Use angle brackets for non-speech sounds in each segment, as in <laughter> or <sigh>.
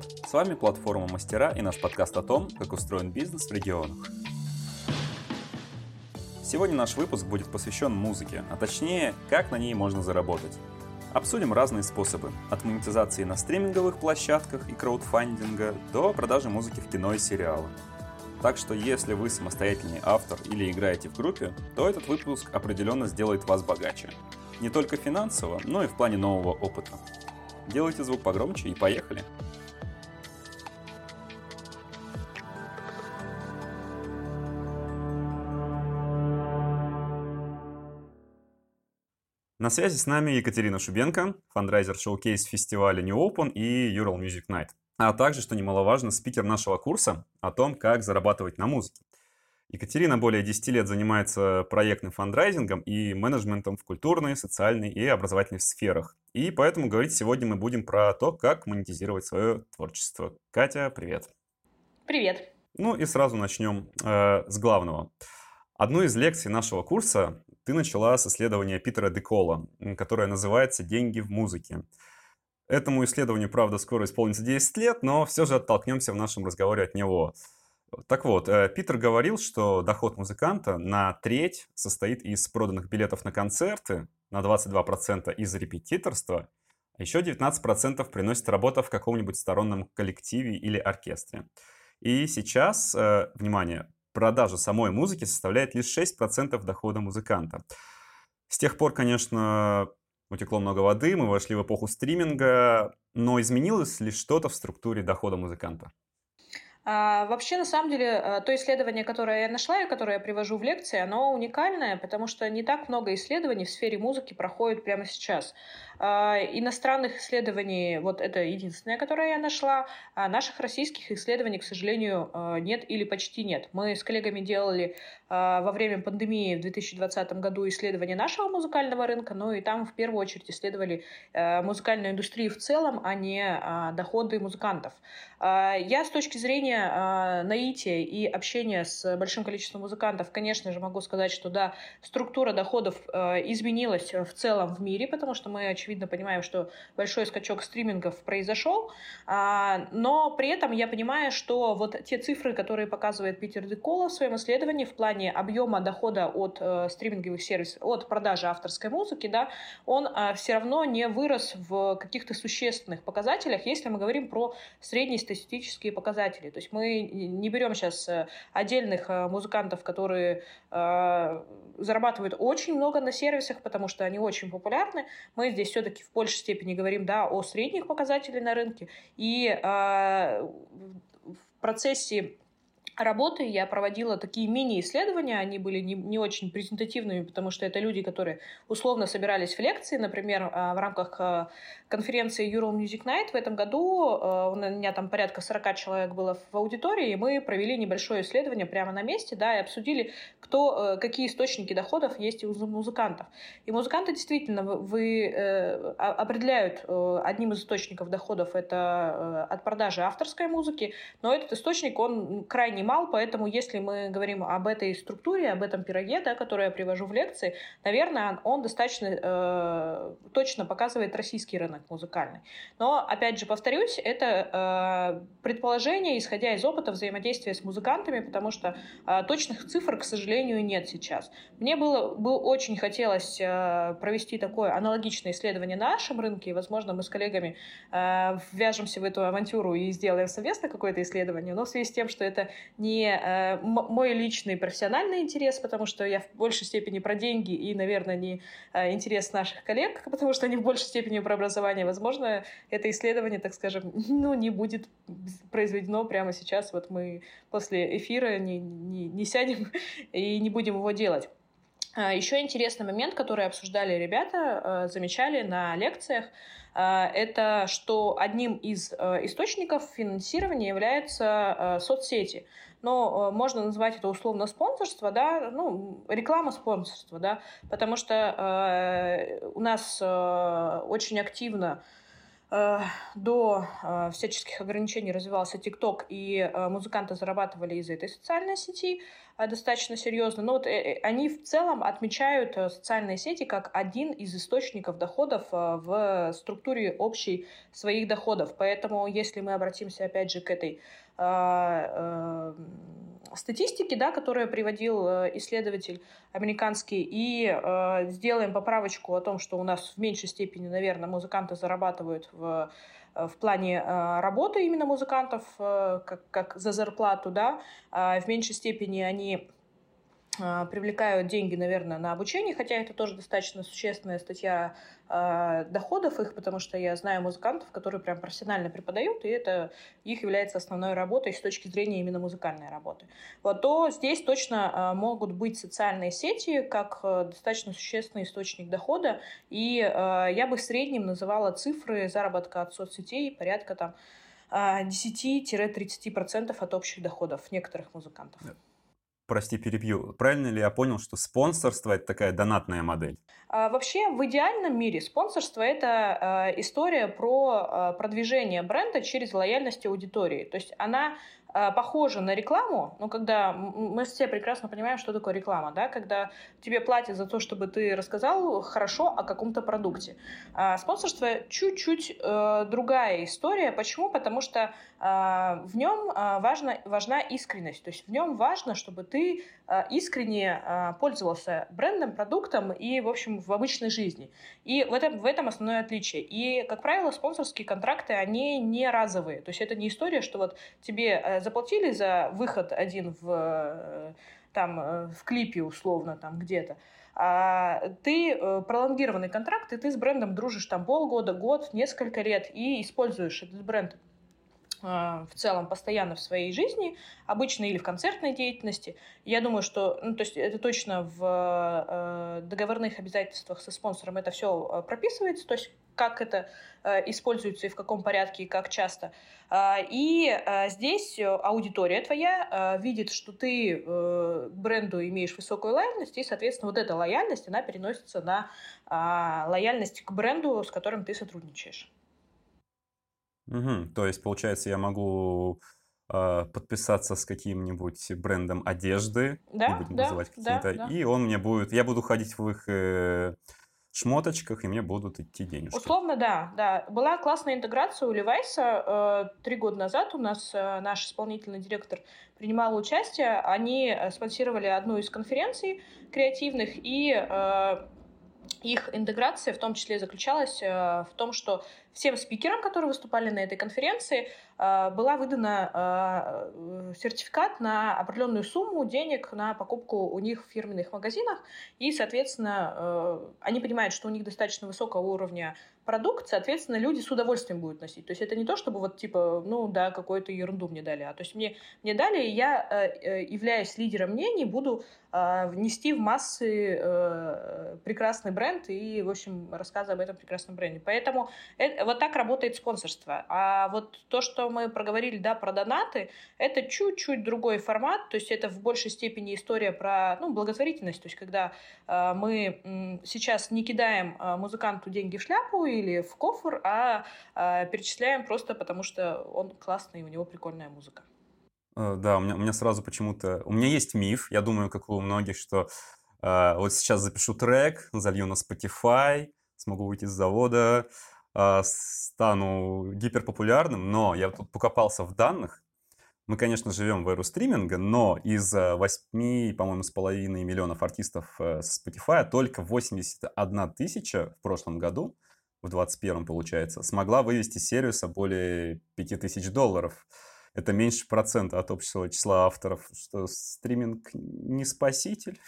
привет! С вами платформа Мастера и наш подкаст о том, как устроен бизнес в регионах. Сегодня наш выпуск будет посвящен музыке, а точнее, как на ней можно заработать. Обсудим разные способы, от монетизации на стриминговых площадках и краудфандинга до продажи музыки в кино и сериалы. Так что если вы самостоятельный автор или играете в группе, то этот выпуск определенно сделает вас богаче. Не только финансово, но и в плане нового опыта. Делайте звук погромче и поехали. На связи с нами Екатерина Шубенко, фандрайзер showcase фестиваля New Open и Ural Music Night, а также, что немаловажно, спикер нашего курса о том, как зарабатывать на музыке. Екатерина более 10 лет занимается проектным фандрайзингом и менеджментом в культурной, социальной и образовательной сферах. И поэтому говорить сегодня мы будем про то, как монетизировать свое творчество. Катя, привет. Привет. Ну и сразу начнем э, с главного. Одну из лекций нашего курса ты начала с исследования Питера Декола, которое называется «Деньги в музыке». Этому исследованию, правда, скоро исполнится 10 лет, но все же оттолкнемся в нашем разговоре от него. Так вот, э, Питер говорил, что доход музыканта на треть состоит из проданных билетов на концерты, на 22% из репетиторства, а еще 19% приносит работа в каком-нибудь сторонном коллективе или оркестре. И сейчас, э, внимание, продажа самой музыки составляет лишь 6% дохода музыканта. С тех пор, конечно, утекло много воды, мы вошли в эпоху стриминга, но изменилось ли что-то в структуре дохода музыканта? А, вообще, на самом деле, э, то исследование, которое я нашла и которое я привожу в лекции, оно уникальное, потому что не так много исследований в сфере музыки проходит прямо сейчас. А, иностранных исследований, вот это единственное, которое я нашла, а наших российских исследований, к сожалению, э, нет или почти нет. Мы с коллегами делали а, во время пандемии в 2020 году исследование нашего музыкального рынка, но и там в первую очередь исследовали музыкальную индустрию в целом, а не а, доходы музыкантов. А, я с точки зрения наития и общения с большим количеством музыкантов, конечно же, могу сказать, что да, структура доходов э, изменилась в целом в мире, потому что мы, очевидно, понимаем, что большой скачок стримингов произошел, но при этом я понимаю, что вот те цифры, которые показывает Питер Декола в своем исследовании в плане объема дохода от э, стриминговых сервисов, от продажи авторской музыки, да, он э, все равно не вырос в каких-то существенных показателях, если мы говорим про среднестатистические показатели. То есть мы не берем сейчас э, отдельных э, музыкантов, которые э, зарабатывают очень много на сервисах, потому что они очень популярны. Мы здесь все-таки в большей степени говорим да, о средних показателях на рынке. И в процессе работы я проводила такие мини-исследования, они были не, не очень презентативными, потому что это люди, которые условно собирались в лекции, например, а, в рамках а, конференции Ural Music Night в этом году, а, у меня там порядка 40 человек было в аудитории, и мы провели небольшое исследование прямо на месте, да, и обсудили, кто, какие источники доходов есть у музыкантов. И музыканты действительно вы, э, определяют э, одним из источников доходов это э, от продажи авторской музыки, но этот источник, он крайне мал, поэтому если мы говорим об этой структуре, об этом пироге, да, который я привожу в лекции, наверное, он достаточно э, точно показывает российский рынок музыкальный. Но, опять же, повторюсь, это э, предположение, исходя из опыта взаимодействия с музыкантами, потому что э, точных цифр, к сожалению, нет сейчас. Мне было бы очень хотелось э, провести такое аналогичное исследование на нашем рынке, и, возможно, мы с коллегами э, ввяжемся в эту авантюру и сделаем совместно какое-то исследование, но в связи с тем, что это не э, мой личный профессиональный интерес, потому что я в большей степени про деньги и, наверное, не э, интерес наших коллег, <laughs> потому что они в большей степени про образование. Возможно, это исследование, так скажем, <laughs> ну, не будет произведено прямо сейчас. Вот мы после эфира не, не, не сядем <laughs> и не будем его делать. А, Еще интересный момент, который обсуждали ребята, э, замечали на лекциях, э, это что одним из источников финансирования являются соцсети но можно назвать это условно спонсорство, да, ну, реклама спонсорства, да, потому что у нас очень активно до всяческих ограничений развивался ТикТок, и музыканты зарабатывали из этой социальной сети. Достаточно серьезно. Но вот они в целом отмечают социальные сети как один из источников доходов в структуре общей своих доходов. Поэтому, если мы обратимся опять же к этой статистики, да, которую приводил э, исследователь американский, и э, сделаем поправочку о том, что у нас в меньшей степени, наверное, музыканты зарабатывают в э, в плане э, работы именно музыкантов, э, как, как за зарплату, да, э, в меньшей степени они а, привлекают деньги, наверное, на обучение, хотя это тоже достаточно существенная статья э, доходов их, потому что я знаю музыкантов, которые прям профессионально преподают, и это их является основной работой с точки зрения именно музыкальной работы. Вот, то здесь точно э, могут быть социальные сети как э, достаточно существенный источник дохода, и я бы в среднем называла цифры заработка от соцсетей порядка там 10-30% от общих доходов некоторых музыкантов прости, перебью. Правильно ли я понял, что спонсорство это такая донатная модель? А, вообще, в идеальном мире спонсорство это э, история про э, продвижение бренда через лояльность аудитории. То есть она а, похоже на рекламу, но когда мы все прекрасно понимаем, что такое реклама, да, когда тебе платят за то, чтобы ты рассказал хорошо о каком-то продукте. А спонсорство чуть-чуть э, другая история. Почему? Потому что э, в нем э, важно, важна искренность. То есть в нем важно, чтобы ты э, искренне пользовался брендом, продуктом и, в общем, в обычной жизни. И в этом, в этом основное отличие. И, как правило, спонсорские контракты, они не разовые. То есть это не история, что вот тебе э, заплатили за выход один в, э, там, э, в клипе условно там где-то, а ты пролонгированный контракт, и ты с брендом дружишь там полгода, год, несколько лет и используешь этот бренд в целом постоянно в своей жизни, обычно или в концертной деятельности. Я думаю, что, ну, то есть это точно в договорных обязательствах со спонсором это все прописывается, то есть как это э, используется и в каком порядке и как часто. А, и э, здесь аудитория твоя э, видит, что ты к бренду имеешь высокую лояльность, и, соответственно, вот эта лояльность, она переносится на а, лояльность к бренду, с которым ты сотрудничаешь. Угу. То есть, получается, я могу подписаться с каким-нибудь брендом одежды, да, будем да, называть какие-то, да, да. и он мне будет, я буду ходить в их шмоточках, и мне будут идти денежки. Условно, да, да. Была классная интеграция у Левайса. Э, три года назад у нас э, наш исполнительный директор принимал участие. Они э, спонсировали одну из конференций креативных, и их интеграция в том числе заключалась в том, что всем спикерам, которые выступали на этой конференции, а, была выдана а, сертификат на определенную сумму денег на покупку у них в фирменных магазинах. И, соответственно, они понимают, что у них достаточно высокого уровня продукт, соответственно, люди с удовольствием будут носить. То есть это не то, чтобы вот типа, ну да, какую-то ерунду мне дали, а то есть мне, мне дали, и я, э, являясь лидером мнений, буду внести в массы э, прекрасный бренд и, в общем, рассказы об этом прекрасном бренде. Поэтому это, вот так работает спонсорство. А вот то, что мы проговорили, да, про донаты, это чуть-чуть другой формат, то есть это в большей степени история про, ну, благотворительность, то есть когда э, мы э, сейчас не кидаем э, музыканту деньги в шляпу или в кофр, а э, перечисляем просто потому, что он классный, и у него прикольная музыка. Э, да, у меня, у меня сразу почему-то... У меня есть миф, я думаю, как у многих, что э, вот сейчас запишу трек, залью на Spotify, смогу выйти с завода, э, стану гиперпопулярным, но я тут покопался в данных. Мы, конечно, живем в эру стриминга, но из 8, по-моему, с половиной миллионов артистов э, с Spotify только 81 тысяча в прошлом году, в 21 получается, смогла вывести сервиса более 5000 долларов. Это меньше процента от общего числа авторов, что стриминг не спаситель.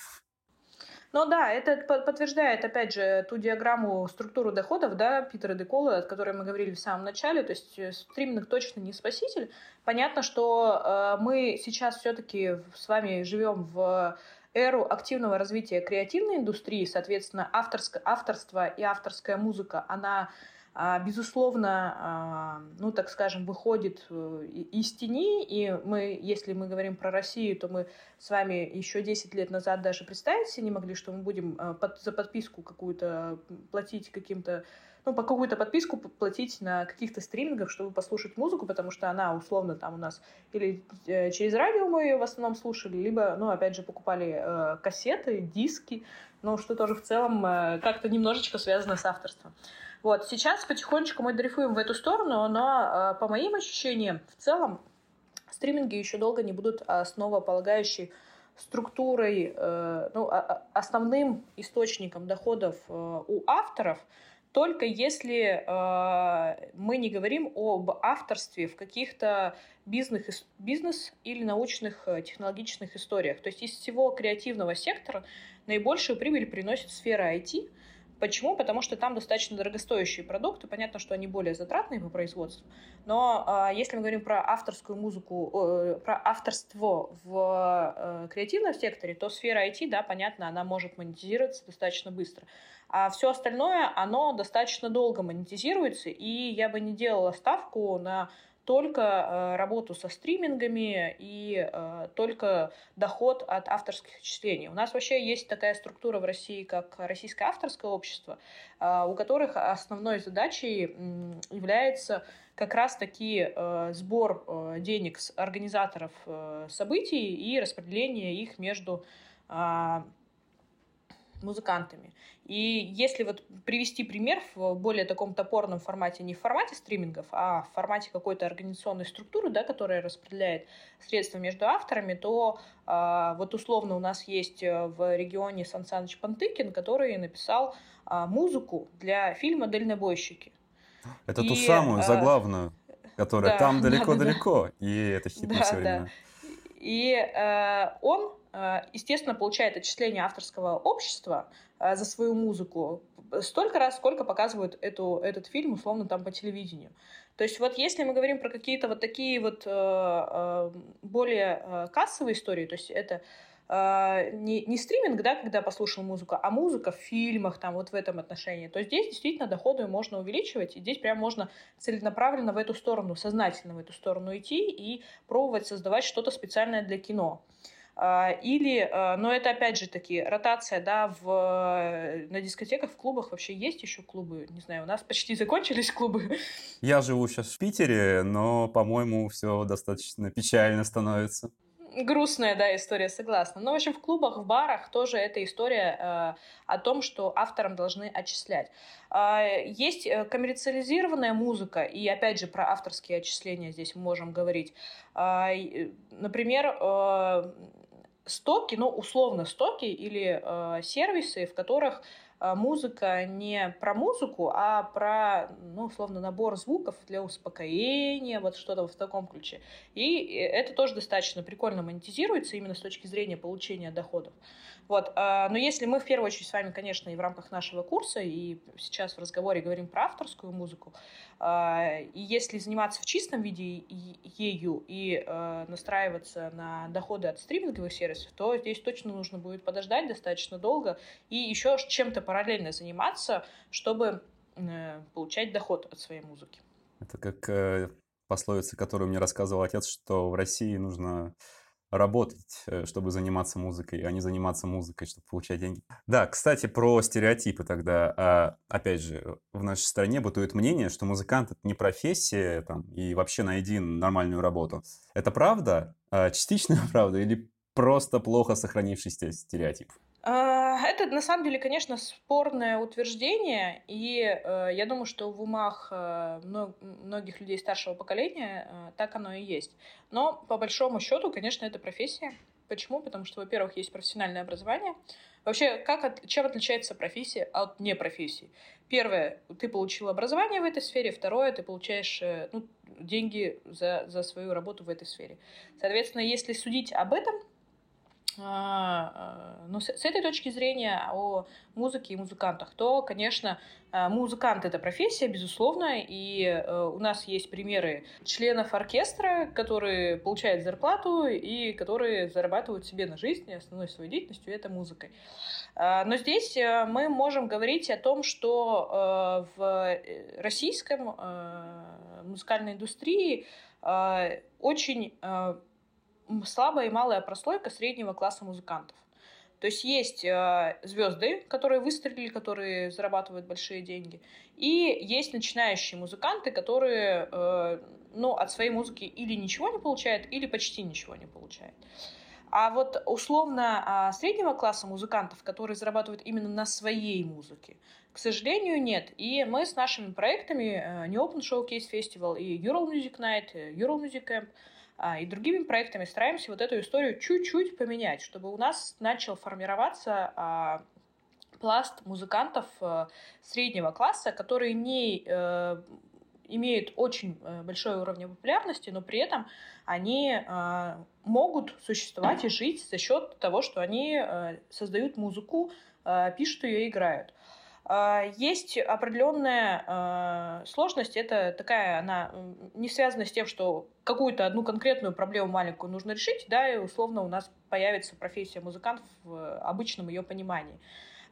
Ну да, это подтверждает, опять же, ту диаграмму структуру доходов, да, Питера Декола, о которой мы говорили в самом начале, то есть э, стриминг точно не спаситель. Понятно, что э, мы сейчас все-таки с вами живем в эру активного развития креативной индустрии, соответственно, авторское, авторство и авторская музыка, она а, безусловно, а, ну, так скажем, выходит э, из тени, и мы, если мы говорим про Россию, то мы с вами еще 10 лет назад даже представить себе не могли, что мы будем э, под, за подписку какую-то платить каким-то ну, по какую-то подписку платить на каких-то стримингах, чтобы послушать музыку, потому что она условно там у нас или э, через радио мы ее в основном слушали, либо, ну, опять же, покупали э, кассеты, диски, ну, что тоже в целом э, как-то немножечко связано с авторством. Вот, сейчас потихонечку мы дрейфуем в эту сторону, но, э, по моим ощущениям, в целом стриминги еще долго не будут основополагающей структурой, э, ну, основным источником доходов э, у авторов – только если э, мы не говорим об авторстве в каких-то бизнес, бизнес или научных э, технологичных историях. То есть из всего креативного сектора наибольшую прибыль приносит сфера IT – Почему? Потому что там достаточно дорогостоящие продукты. Понятно, что они более затратные по производству. Но э, если мы говорим про авторскую музыку, э, про авторство в э, креативном секторе, то сфера IT, да, понятно, она может монетизироваться достаточно быстро. А все остальное, оно достаточно долго монетизируется, и я бы не делала ставку на только э, работу со стримингами и э, только доход от авторских отчислений. У нас вообще есть такая структура в России, как Российское авторское общество, э, у которых основной задачей является как раз-таки сбор денег с организаторов событий и распределение их между музыкантами. И если вот привести пример в более таком топорном формате, не в формате стримингов, а в формате какой-то организационной структуры, да, которая распределяет средства между авторами, то а, вот условно у нас есть э, в регионе Сан Саныч Пантыкин, который написал а, музыку для фильма «Дальнобойщики». Это и, ту самую, а, заглавную, которая да, там <laughs> далеко-далеко, да, да. и это хит да, на все время. Да. И э, он Э, естественно, получает отчисление авторского общества э, за свою музыку столько раз, сколько показывают эту, этот фильм, условно, там по телевидению. То есть вот если мы говорим про какие-то вот такие вот э, более кассовые истории, то есть это не, не стриминг, да, когда послушал музыку, а музыка в фильмах, там, вот в этом отношении, то здесь действительно доходы можно увеличивать, и здесь прям можно целенаправленно в эту сторону, сознательно в эту сторону идти и пробовать создавать что-то специальное для кино. А, или, а, но это опять же таки ротация, да, в, на дискотеках, в клубах вообще есть еще клубы, не знаю, у нас почти <laughs> закончились клубы. Я живу сейчас в Питере, но, по-моему, все достаточно печально становится. Грустная, да, история, согласна. Но, в общем, в клубах, в барах тоже эта история э, о том, что авторам должны отчислять. Э, есть коммерциализированная музыка, и, опять же, про авторские отчисления здесь мы можем говорить. Э, например, э, стоки, ну, условно стоки или э, сервисы, в которых э, музыка не про музыку, а про, ну, условно, набор звуков для успокоения, вот что-то в таком ключе. И это тоже достаточно прикольно монетизируется именно с точки зрения получения доходов. Вот. А, но если мы в первую очередь с вами, конечно, и в рамках нашего курса, и сейчас в разговоре говорим про авторскую музыку, а, и если заниматься в чистом виде ею и а, настраиваться на доходы от стриминговых сервисов, то здесь точно нужно будет подождать достаточно долго и еще чем-то параллельно заниматься, чтобы э, получать доход от своей музыки. Это как э, пословица, которую мне рассказывал отец, что в России нужно работать, э, чтобы заниматься музыкой, а не заниматься музыкой, чтобы получать деньги. Да, кстати, про стереотипы тогда. А, опять же, в нашей стране бытует мнение, что музыкант — это не профессия, там, и вообще найди нормальную работу. Это правда? А, частичная <laughs> правда или просто плохо сохранившийся стереотип? А, это на самом деле, конечно, спорное утверждение, и э, я думаю, что в умах э, многих людей старшего поколения э, так оно и есть. Но по большому счету, конечно, это профессия. Почему? Потому что, во-первых, есть профессиональное образование. Вообще, как от, чем отличается профессия от непрофессии? Первое, ты получил образование в этой сфере. Второе, ты получаешь ну, деньги за, за свою работу в этой сфере. Соответственно, если судить об этом, а, а, ну, с, этой точки зрения о музыке и музыкантах, то, конечно, а, музыкант — это профессия, безусловно, и э, у нас есть примеры членов оркестра, которые получают зарплату и которые зарабатывают себе на жизнь, основной своей деятельностью — это музыкой. Но здесь э, мы можем говорить о том, что э, в российском музыкальной индустрии очень слабая и малая прослойка среднего класса музыкантов. То есть есть э, звезды, которые выстрелили, которые зарабатывают большие деньги, и есть начинающие музыканты, которые э, ну, от своей музыки или ничего не получают, или почти ничего не получают. А вот условно э, среднего класса музыкантов, которые зарабатывают именно на своей музыке, к сожалению, нет. И мы с нашими проектами э, New Open Showcase Festival и Ural Music Night, Ural Music Camp – а, и другими проектами стараемся вот эту историю чуть-чуть поменять, чтобы у нас начал формироваться а, пласт музыкантов э, среднего класса, которые не э, имеют очень э, большой уровень популярности, но при этом они могут существовать и жить за счет того, что они создают музыку, пишут ее и играют. А, есть определенная а, сложность, это такая, она не связана с тем, что какую-то одну конкретную проблему маленькую нужно решить, да, и условно у нас появится профессия музыкант в обычном ее понимании.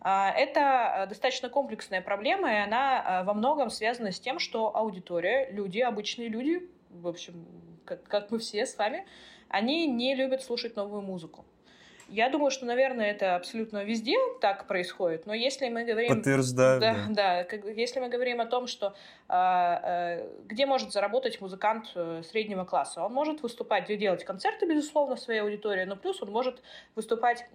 А, это достаточно комплексная проблема, и она во многом связана с тем, что аудитория, люди, обычные люди, в общем, как, как мы все с вами, они не любят слушать новую музыку. Я думаю, что, наверное, это абсолютно везде так происходит, но если мы говорим... Подтверждаю. Да, да. да если мы говорим о том, что а, а, где может заработать музыкант э, среднего класса, он может выступать, делать концерты, безусловно, в своей аудитории, но плюс он может выступать,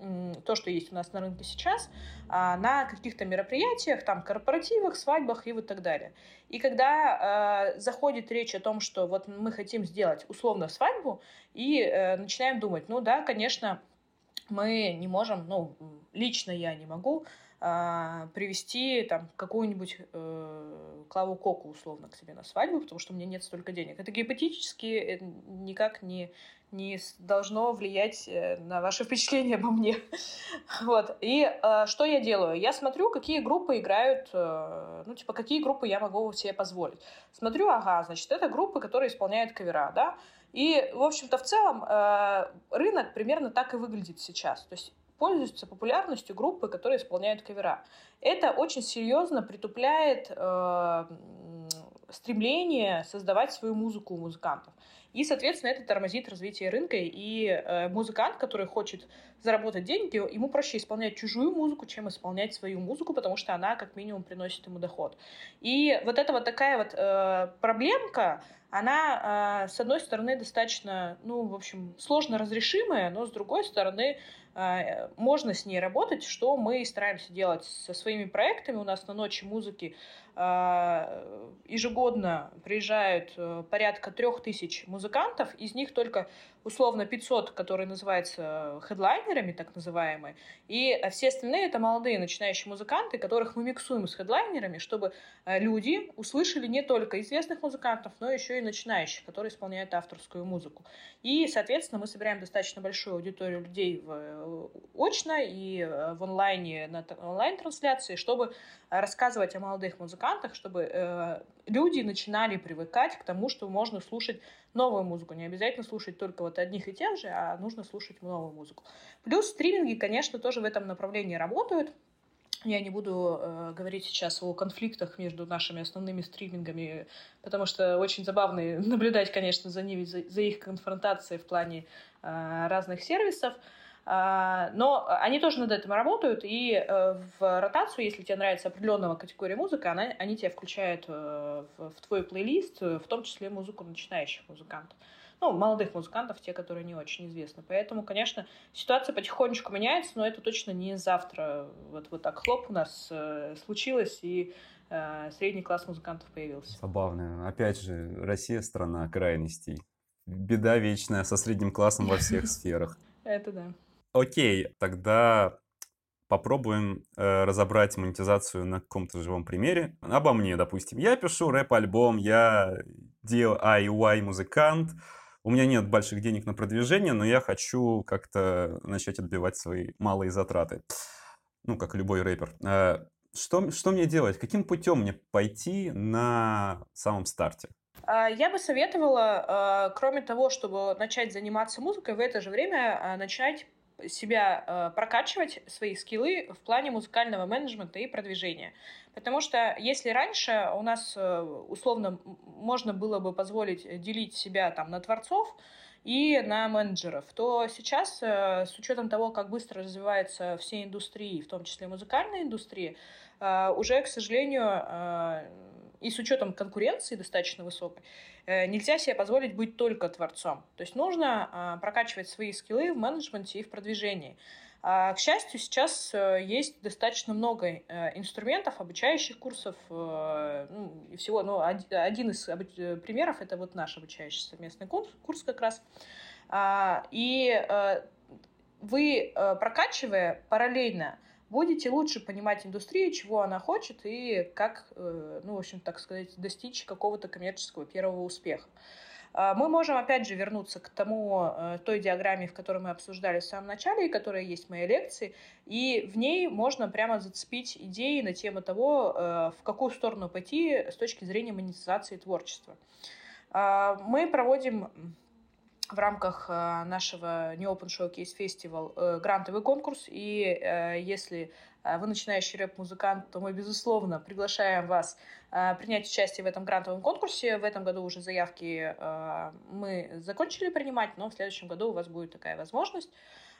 то, что есть у нас на рынке сейчас, а, на каких-то мероприятиях, там, корпоративах, свадьбах и вот так далее. И когда э, заходит речь о том, что вот мы хотим сделать условно свадьбу, и э, начинаем думать, ну да, конечно, мы не можем, ну, лично я не могу а, привести там какую-нибудь э, Клаву Коку условно к себе на свадьбу, потому что у меня нет столько денег. Это гипотетически э, никак не, не должно влиять э, на ваше <laughs> впечатление обо мне. вот. И э, что я делаю? Я смотрю, какие группы играют, э, ну, типа, какие группы я могу себе позволить. Смотрю, ага, значит, это группы, которые исполняют кавера, да, и, в общем-то, в целом э, рынок примерно так и выглядит сейчас. То есть пользуются популярностью группы, которые исполняют кавера. Это очень серьезно притупляет э, стремление создавать свою музыку у музыкантов. И, соответственно, это тормозит развитие рынка, и э, музыкант, который хочет заработать деньги, ему проще исполнять чужую музыку, чем исполнять свою музыку, потому что она как минимум приносит ему доход. И вот эта вот такая вот э, проблемка, она, э, с одной стороны, достаточно, ну, в общем, сложно разрешимая, но с другой стороны, можно с ней работать, что мы стараемся делать со своими проектами. У нас на ночи музыки э, ежегодно приезжают порядка трех тысяч музыкантов, из них только условно 500, которые называются хедлайнерами, так называемые, и все остальные это молодые начинающие музыканты, которых мы миксуем с хедлайнерами, чтобы люди услышали не только известных музыкантов, но еще и начинающих, которые исполняют авторскую музыку. И, соответственно, мы собираем достаточно большую аудиторию людей в, э, очно и э, в онлайне, на онлайн-трансляции, чтобы рассказывать о молодых музыкантах, чтобы э, люди начинали привыкать к тому, что можно слушать новую музыку. Не обязательно слушать только вот одних и тех же, а нужно слушать новую музыку. Плюс стриминги, конечно, тоже в этом направлении работают. Я не буду э, говорить сейчас о конфликтах между нашими основными стримингами, потому что очень забавно <laughs> наблюдать, конечно, за ними, за, за их конфронтацией в плане э, разных сервисов. Э, но они тоже над этим работают, и э, в ротацию, если тебе нравится определенного категория музыка, она, они тебя включают э, в, в твой плейлист, в том числе музыку начинающих музыкантов ну, молодых музыкантов, те, которые не очень известны. Поэтому, конечно, ситуация потихонечку меняется, но это точно не завтра. Вот, вот так хлоп у нас э, случилось, и э, средний класс музыкантов появился. Забавно. Опять же, Россия страна крайностей. Беда вечная со средним классом во всех <laughs> сферах. Это да. Окей, тогда попробуем э, разобрать монетизацию на каком-то живом примере. Обо мне, допустим. Я пишу рэп-альбом, я DIY-музыкант, у меня нет больших денег на продвижение, но я хочу как-то начать отбивать свои малые затраты. Ну, как любой рэпер. Э, что, что мне делать? Каким путем мне пойти на самом старте? А, я бы советовала, а, кроме того, чтобы начать заниматься музыкой, в это же время а, начать себя прокачивать, свои скиллы в плане музыкального менеджмента и продвижения. Потому что если раньше у нас э, условно можно было бы позволить делить себя там на творцов, и на менеджеров, то сейчас, э, с учетом того, как быстро развивается все индустрии, в том числе музыкальная индустрия, уже, к сожалению, и с учетом конкуренции достаточно высокой, э, нельзя себе позволить быть только творцом. То есть нужно а, прокачивать свои скиллы в менеджменте и в продвижении. А, к счастью, сейчас э, есть достаточно много э, инструментов, обучающих курсов ну, и всего. Но один из примеров это вот наш обучающий совместный курс, курс как раз. А, и вы, прокачивая параллельно будете лучше понимать индустрию, чего она хочет и как, э, ну, в общем, так сказать, достичь какого-то коммерческого первого успеха. А, мы можем, опять же, вернуться к тому, э, той диаграмме, в которой мы обсуждали в самом начале, и которая есть в моей лекции, и в ней можно прямо зацепить идеи на тему того, э, в какую сторону пойти с точки зрения монетизации творчества. А, мы проводим в рамках э, нашего не Open Showcase Festival э, грантовый конкурс. И э, если вы начинающий рэп-музыкант, то мы, безусловно, приглашаем вас принять участие в этом грантовом конкурсе. В этом году уже заявки мы закончили принимать, но в следующем году у вас будет такая возможность.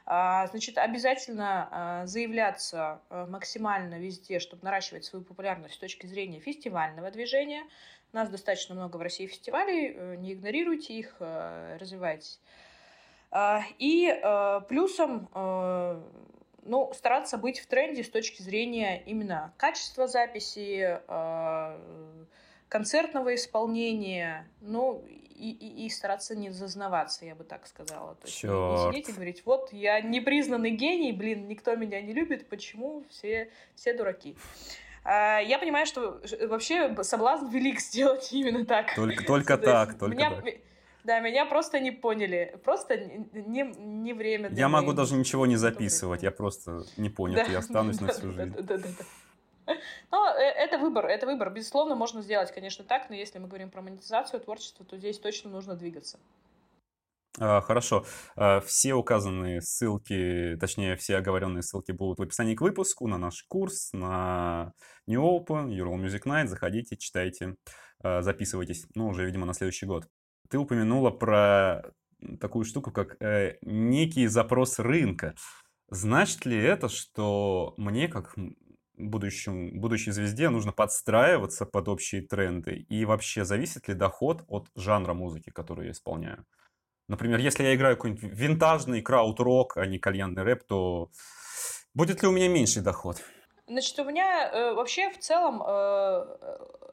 Значит, обязательно заявляться максимально везде, чтобы наращивать свою популярность с точки зрения фестивального движения – у нас достаточно много в России фестивалей, э, не игнорируйте их, э, развивайтесь. А, и э, плюсом ну, стараться быть в тренде с точки зрения именно качества записи, концертного исполнения, ну, и, и, и стараться не зазнаваться, я бы так сказала. То есть не, не сидеть и говорить, вот, я непризнанный гений, блин, никто меня не любит, почему все, все дураки. А, я понимаю, что вообще соблазн велик <laughs> сделать именно так. Только, <laughs> только так, только меня, так. Да, меня просто не поняли. Просто не, не время. Я могу даже ничего не записывать, я просто не понял, да, я <laughs> останусь на всю жизнь. Да, да, да. <laughs> Но э, это выбор, это выбор. Безусловно, можно сделать, конечно, так, но если мы говорим про монетизацию творчества, то здесь точно нужно двигаться. А, хорошо. А, все указанные ссылки, точнее, все оговоренные ссылки будут в описании к выпуску, на наш курс, на New Open, Ural Music Night. Заходите, читайте, а, записывайтесь. Ну, уже, видимо, на следующий год. Ты упомянула про такую штуку, как э, некий запрос рынка. Значит ли это, что мне, как будущему, будущей звезде, нужно подстраиваться под общие тренды? И вообще, зависит ли доход от жанра музыки, которую я исполняю? Например, если я играю какой-нибудь винтажный крауд-рок, а не кальянный рэп, то будет ли у меня меньший доход? Значит, у меня э, вообще в целом э,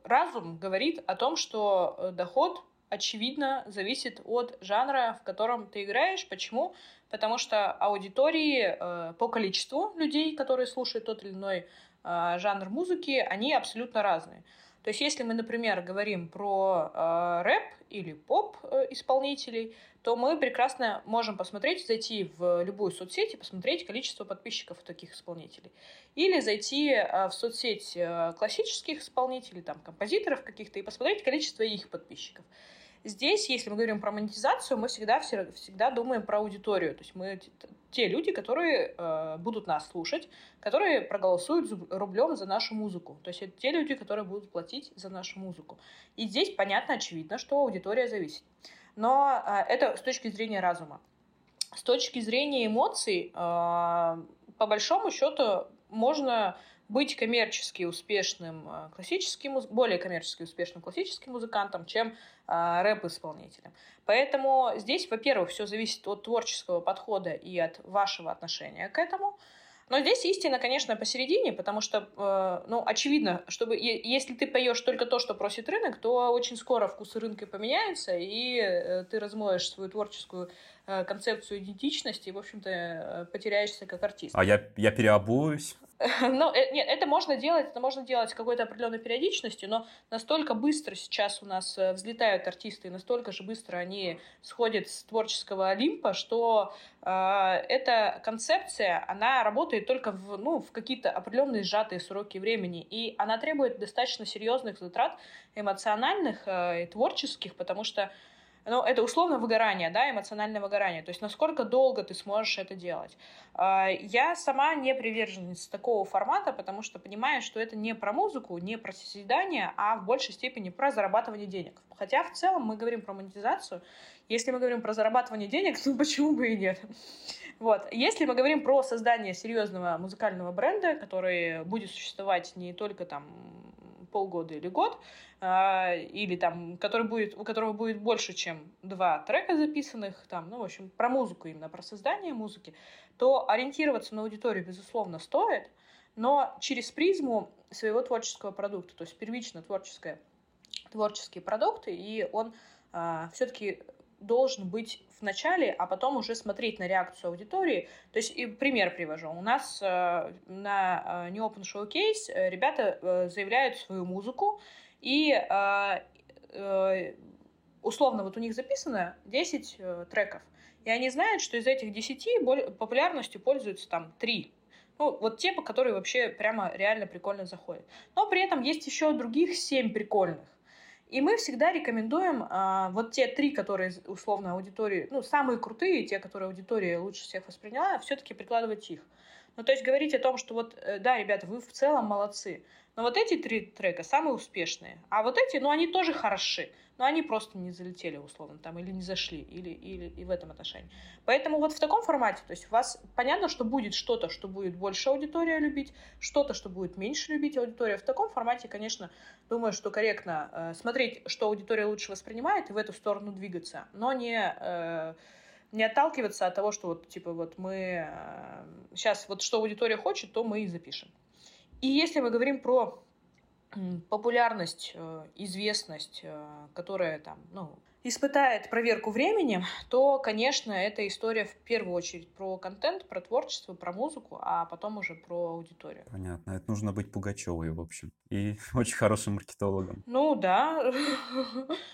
разум говорит о том, что э, доход, очевидно, зависит от жанра, в котором ты играешь. Почему? Потому что аудитории э, по количеству людей, которые слушают тот или иной жанр музыки, они абсолютно разные. То есть, если мы, например, говорим про э, рэп или поп э, исполнителей, то мы прекрасно можем посмотреть, зайти в любую соцсеть и посмотреть количество подписчиков таких исполнителей. Или зайти э, в соцсеть э, классических исполнителей, там, композиторов каких-то, и посмотреть количество их подписчиков. Здесь, если мы говорим про монетизацию, мы всегда, всегда думаем про аудиторию. То есть мы те люди, которые э, будут нас слушать, которые проголосуют рублем за нашу музыку. То есть это те люди, которые будут платить за нашу музыку. И здесь понятно, очевидно, что аудитория зависит. Но э, это с точки зрения разума. С точки зрения эмоций, э, по большому счету, можно быть коммерчески успешным э, классическим, более коммерчески успешным классическим музыкантом, чем э, рэп-исполнителем. Поэтому здесь, во-первых, все зависит от творческого подхода и от вашего отношения к этому. Но здесь истина, конечно, посередине, потому что, э, ну, очевидно, чтобы если ты поешь только то, что просит рынок, то очень скоро вкусы рынка поменяются, и э, ты размоешь свою творческую э, концепцию идентичности и, в общем-то, э, потеряешься как артист. А я, я переобуюсь? <laughs> Ну, э, нет, это можно делать, это можно делать с какой-то определенной периодичностью, но настолько быстро сейчас у нас э, взлетают артисты, и настолько же быстро они сходят с творческого Олимпа, что э, эта концепция, она работает только в, ну, в какие-то определенные сжатые сроки времени, и она требует достаточно серьезных затрат эмоциональных э, и творческих, потому что ну, это условно выгорание, да, эмоциональное выгорание. То есть, насколько долго ты сможешь это делать. А, я сама не приверженец такого формата, потому что понимаю, что это не про музыку, не про созидание, а в большей степени про зарабатывание денег. Хотя в целом мы говорим про монетизацию. Если мы говорим про зарабатывание денег, <laughs> то почему бы и нет? Вот. Если мы говорим про создание серьезного музыкального бренда, который будет существовать не только там полгода или год, а, или там, который будет, у которого будет больше, чем два трека записанных, там, ну, в общем, про музыку именно, про создание музыки, то ориентироваться на аудиторию, безусловно, стоит, но через призму своего творческого продукта, то есть первично творческое, творческие продукты, и он а, все-таки должен быть в начале, а потом уже смотреть на реакцию аудитории. То есть, и пример привожу. У нас э, на э, New Open Showcase э, ребята э, заявляют свою музыку, и э, э, условно вот у них записано 10 э, треков. И они знают, что из этих 10 популярностью пользуются там 3. Ну, вот те, по которые вообще прямо реально прикольно заходят. Но при этом есть еще других 7 прикольных. И мы всегда рекомендуем а, вот те три, которые условно аудитории, ну, самые крутые, те, которые аудитория лучше всех восприняла, все-таки прикладывать их. Ну, то есть говорить о том, что вот, э, да, ребята, вы в целом молодцы, но вот эти три трека самые успешные. А вот эти, ну, они тоже хороши. Но они просто не залетели, условно, там, или не зашли, или, или и в этом отношении. Поэтому вот в таком формате, то есть у вас понятно, что будет что-то, что будет больше аудитория любить, что-то, что будет меньше любить аудитория. В таком формате, конечно, думаю, что корректно э, смотреть, что аудитория лучше воспринимает, и в эту сторону двигаться, но не... Э, не отталкиваться от того, что вот, типа, вот мы э, сейчас вот что аудитория хочет, то мы и запишем. И если мы говорим про популярность, э, известность, э, которая там, ну, испытает проверку временем, то, конечно, эта история в первую очередь про контент, про творчество, про музыку, а потом уже про аудиторию. Понятно. Это нужно быть Пугачевой, в общем, и <laughs> очень хорошим маркетологом. Ну, да. <laughs>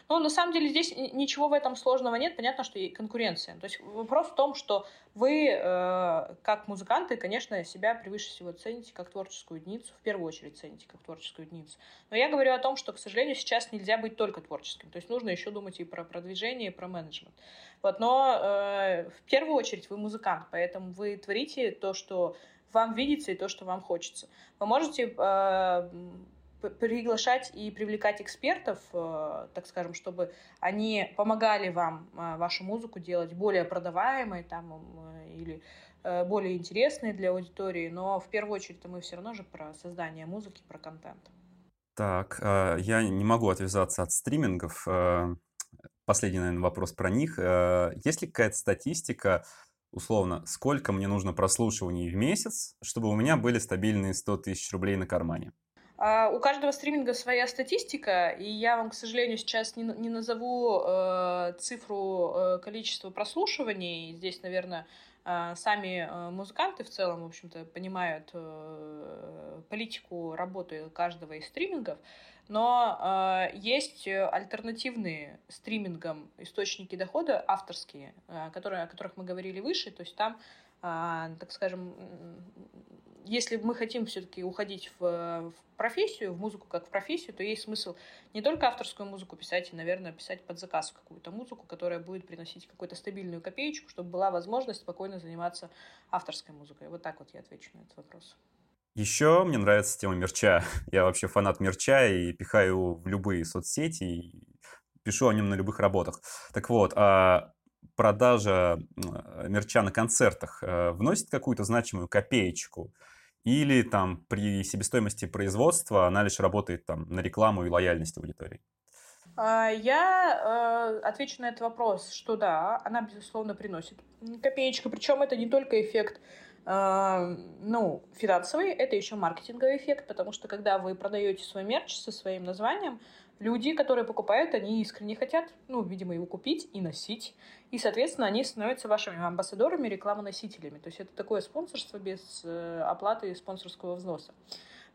Ну, на самом деле здесь ничего в этом сложного нет. Понятно, что и конкуренция. То есть вопрос в том, что вы, э, как музыканты, конечно, себя превыше всего цените как творческую единицу, в первую очередь цените как творческую единицу. Но я говорю о том, что, к сожалению, сейчас нельзя быть только творческим. То есть нужно еще думать и про продвижение, и про менеджмент. Вот, но э, в первую очередь вы музыкант, поэтому вы творите то, что вам видится, и то, что вам хочется. Вы можете э, приглашать и привлекать экспертов, э, так скажем, чтобы они помогали вам э, вашу музыку делать более продаваемой там, э, или более интересной для аудитории, но в первую очередь мы все равно же про создание музыки, про контент. Так, я не могу отвязаться от стримингов. Последний, наверное, вопрос про них. Есть ли какая-то статистика, условно, сколько мне нужно прослушиваний в месяц, чтобы у меня были стабильные 100 тысяч рублей на кармане? Uh, у каждого стриминга своя статистика, и я вам, к сожалению, сейчас не, не назову э, цифру э, количества прослушиваний. Здесь, наверное, э, сами э, музыканты в целом, в общем-то, понимают э, политику работы каждого из стримингов. Но э, есть альтернативные стримингам источники дохода авторские, э, которые, о которых мы говорили выше. То есть там, э, так скажем, если мы хотим все-таки уходить в, в профессию, в музыку как в профессию, то есть смысл не только авторскую музыку писать, и, наверное, писать под заказ какую-то музыку, которая будет приносить какую-то стабильную копеечку, чтобы была возможность спокойно заниматься авторской музыкой. Вот так вот я отвечу на этот вопрос. Еще мне нравится тема мерча. <laughs> Я вообще фанат мерча и пихаю в любые соцсети и пишу о нем на любых работах. Так вот, а продажа мерча на концертах э, вносит какую-то значимую копеечку или там при себестоимости производства она лишь работает там на рекламу и лояльность аудитории? А, я э, отвечу на этот вопрос, что да, она, безусловно, приносит копеечку. Причем это не только эффект ну, финансовый, это еще маркетинговый эффект, потому что когда вы продаете свой мерч со своим названием, люди, которые покупают, они искренне хотят, ну, видимо, его купить и носить. И, соответственно, они становятся вашими амбассадорами, рекламоносителями. То есть это такое спонсорство без э, оплаты спонсорского взноса.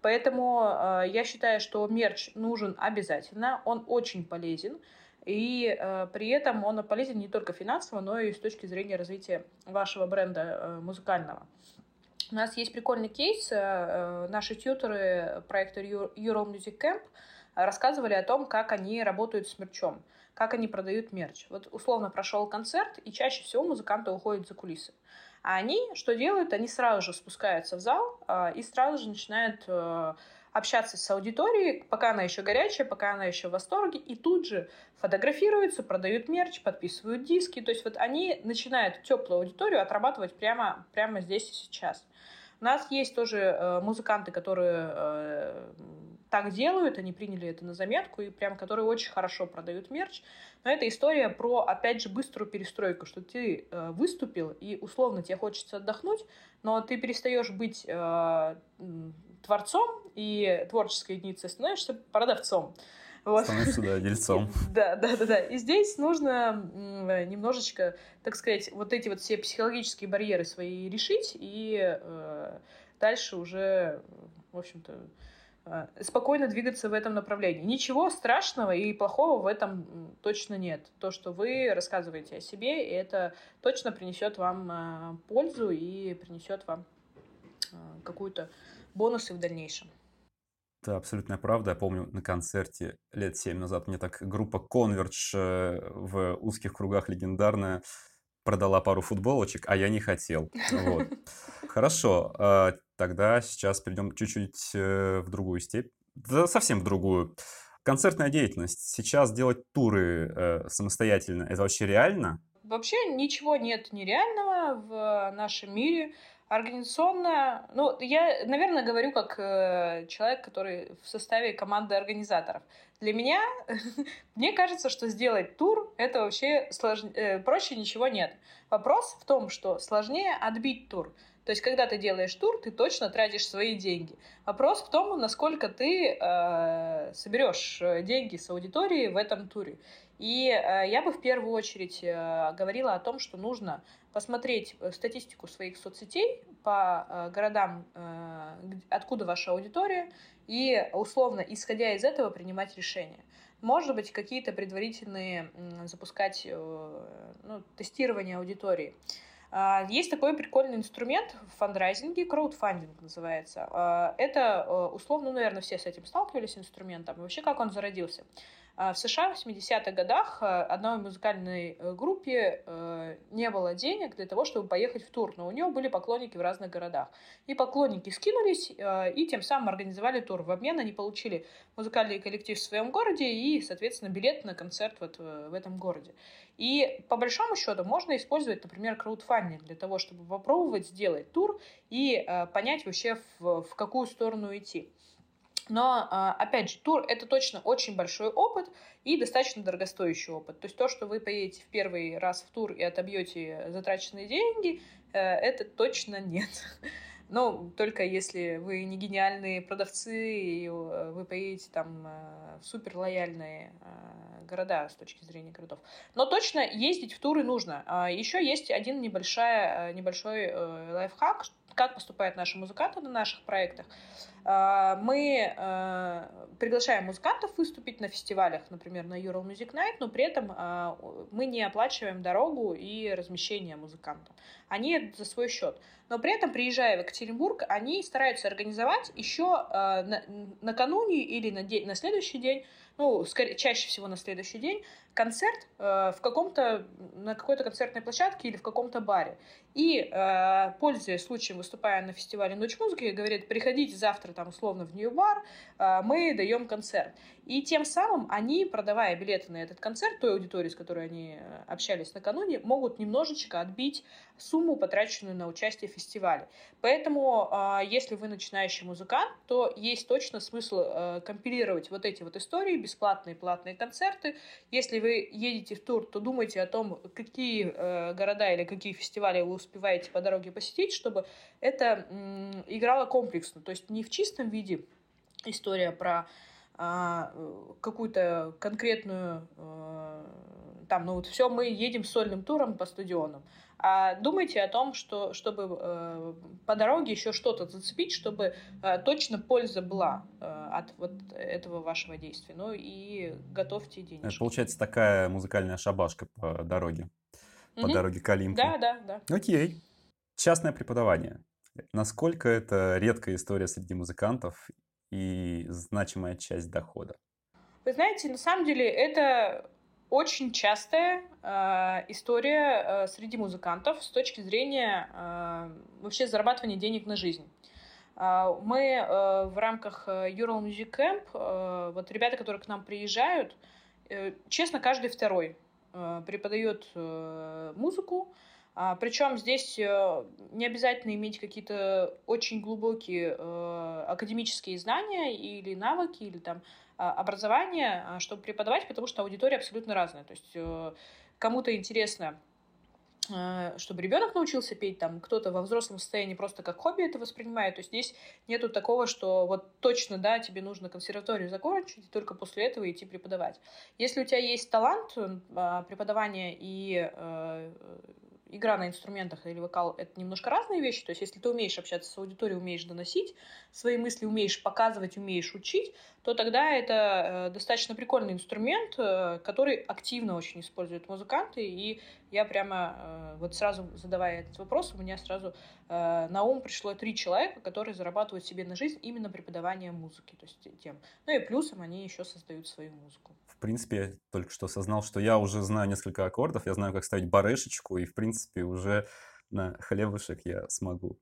Поэтому э, я считаю, что мерч нужен обязательно, он очень полезен. И э, при этом он полезен не только финансово, но и с точки зрения развития вашего бренда э, музыкального. У нас есть прикольный кейс. Э, э наши тьютеры проекта Euro Music Camp рассказывали о том, как они работают с мерчом, как они продают мерч. Вот условно прошел концерт, и чаще всего музыканты уходят за кулисы. А они что делают? Они сразу же спускаются в зал э, и сразу же начинают э, общаться с аудиторией, пока она еще горячая, пока она еще в восторге, и тут же фотографируются, продают мерч, подписывают диски. То есть вот они начинают теплую аудиторию отрабатывать прямо, прямо здесь и сейчас. У нас есть тоже э, музыканты, которые э, так делают, они приняли это на заметку, и прям которые очень хорошо продают мерч. Но это история про, опять же, быструю перестройку, что ты э, выступил, и условно тебе хочется отдохнуть, но ты перестаешь быть э, творцом и творческой единицей, становишься продавцом. Вот. Становишься, да, дельцом. <laughs> Да, да, да, да. И здесь нужно немножечко, так сказать, вот эти вот все психологические барьеры свои решить, и э, дальше уже, в общем-то, Э, спокойно двигаться в этом направлении. Ничего страшного и плохого в этом точно нет. То, что вы рассказываете о себе, это точно принесет вам э, пользу и принесет вам э, какую-то бонусы в дальнейшем. Это абсолютная правда. Я помню на концерте лет семь назад мне так группа Converge в узких кругах легендарная продала пару футболочек, а я не хотел. Вот. <laughs> Хорошо, а, тогда сейчас перейдем чуть-чуть э, в другую степь, да совсем в другую. Концертная деятельность. Сейчас делать туры э, самостоятельно, это вообще реально? Вообще ничего нет нереального в нашем мире. Организационно, ну, я, наверное, говорю как э, человек, который в составе команды организаторов. Для меня, <laughs> мне кажется, что сделать тур это вообще слож... э, проще ничего нет. Вопрос в том, что сложнее отбить тур. То есть, когда ты делаешь тур, ты точно тратишь свои деньги. Вопрос в том, насколько ты э, соберешь э, деньги с аудитории в этом туре. И э, я бы в первую очередь э, говорила о том, что нужно посмотреть э, статистику своих соцсетей по городам, откуда ваша аудитория, и условно, исходя из этого, принимать решения. Может быть, какие-то предварительные запускать ну, тестирование аудитории. А, есть такой прикольный инструмент в фандрайзинге, краудфандинг называется. А, это, условно, ну, наверное, все с этим сталкивались, инструментом. Вообще, как он зародился? А, в США в 80-х годах э, одной музыкальной э, группе э, не было денег для того, чтобы поехать в тур, но у нее были поклонники в разных городах. И поклонники скинулись и тем самым организовали тур. В обмен они получили музыкальный коллектив в своем городе и, соответственно, билет на концерт вот в этом городе. И по большому счету можно использовать, например, краудфандинг для того, чтобы попробовать сделать тур и понять вообще в, в какую сторону идти. Но, а, опять же, тур — это точно очень большой опыт и достаточно дорогостоящий опыт. То есть то, что вы поедете в первый раз в тур и отобьете затраченные деньги, э, это точно нет. <laughs> Ну, только если вы не гениальные продавцы, и э, вы поедете там э, в супер лояльные города с точки зрения городов. Но точно ездить в туры нужно. А Еще есть один небольшой, небольшой лайфхак, как поступают наши музыканты на наших проектах. А, мы а, приглашаем музыкантов выступить на фестивалях, например, на Euro Music Night, но при этом а, мы не оплачиваем дорогу и размещение музыкантам. Они за свой счет. Но при этом, приезжая в Екатеринбург, они стараются организовать еще накануне или на, день, на следующий день ну, скорее, чаще всего на следующий день, концерт э, в каком-то, на какой-то концертной площадке или в каком-то баре. И, э, пользуясь случаем, выступая на фестивале «Ночь музыки», говорит, приходите завтра там условно в Нью-Бар, мы даем концерт. И тем самым они, продавая билеты на этот концерт, той аудитории, с которой они общались накануне, могут немножечко отбить сумму, потраченную на участие в фестивале. Поэтому, если вы начинающий музыкант, то есть точно смысл компилировать вот эти вот истории, бесплатные платные концерты. Если вы едете в тур, то думайте о том, какие города или какие фестивали вы успеваете по дороге посетить, чтобы это играло комплексно. То есть не в чистом виде история про а, какую-то конкретную а, там, ну вот все, мы едем сольным туром по стадионам. А думайте о том, что, чтобы э, по дороге еще что-то зацепить, чтобы э, точно польза была э, от вот этого вашего действия. Ну и готовьте. Это получается такая музыкальная шабашка по дороге по угу. дороге к Олимпу. Да, да, да. Окей. Частное преподавание. Насколько это редкая история среди музыкантов и значимая часть дохода? Вы знаете, на самом деле это очень частая э, история э, среди музыкантов с точки зрения э, вообще зарабатывания денег на жизнь. Мы в рамках Ural Music Camp, вот ребята, которые к нам приезжают, э, честно, каждый второй преподает музыку, а, причем здесь э, не обязательно иметь какие-то очень глубокие академические знания или навыки, или там а, образование, а, чтобы преподавать, потому что аудитория абсолютно разная. То есть кому-то интересно Э, чтобы ребенок научился петь, там кто-то во взрослом состоянии просто как хобби это воспринимает. То есть здесь нету такого, что вот точно, да, тебе нужно консерваторию закончить, и только после этого идти преподавать. Если у тебя есть талант преподавания и э, игра на инструментах или вокал — это немножко разные вещи. То есть если ты умеешь общаться с аудиторией, умеешь доносить свои мысли, умеешь показывать, умеешь учить, то тогда это э, достаточно прикольный инструмент, э, который активно очень используют музыканты. И я прямо э, вот сразу задавая этот вопрос, у меня сразу на ум пришло три человека, которые зарабатывают себе на жизнь именно преподаванием музыки. То есть тем. Ну и плюсом они еще создают свою музыку принципе, я только что осознал, что я уже знаю несколько аккордов, я знаю, как ставить барышечку, и, в принципе, уже на хлебушек я смогу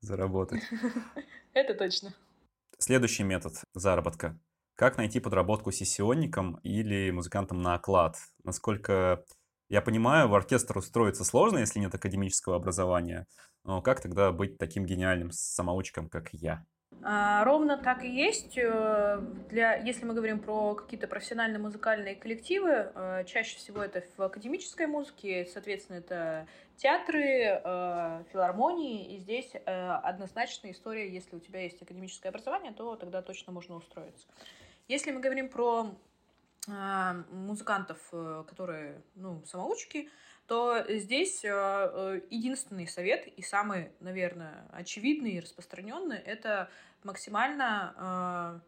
заработать. <laughs> Это точно. Следующий метод заработка. Как найти подработку сессионником или музыкантом на оклад? Насколько я понимаю, в оркестр устроиться сложно, если нет академического образования. Но как тогда быть таким гениальным самоучком, как я? А, ровно так и есть. Э, для, если мы говорим про какие-то профессиональные музыкальные коллективы, э, чаще всего это в академической музыке, соответственно, это театры, э, филармонии, и здесь однозначная история, если у тебя есть академическое образование, то тогда точно можно устроиться. Если мы говорим про музыкантов, которые, ну, самоучки, то здесь э, э, единственный совет и самый, наверное, очевидный и распространенный — это максимально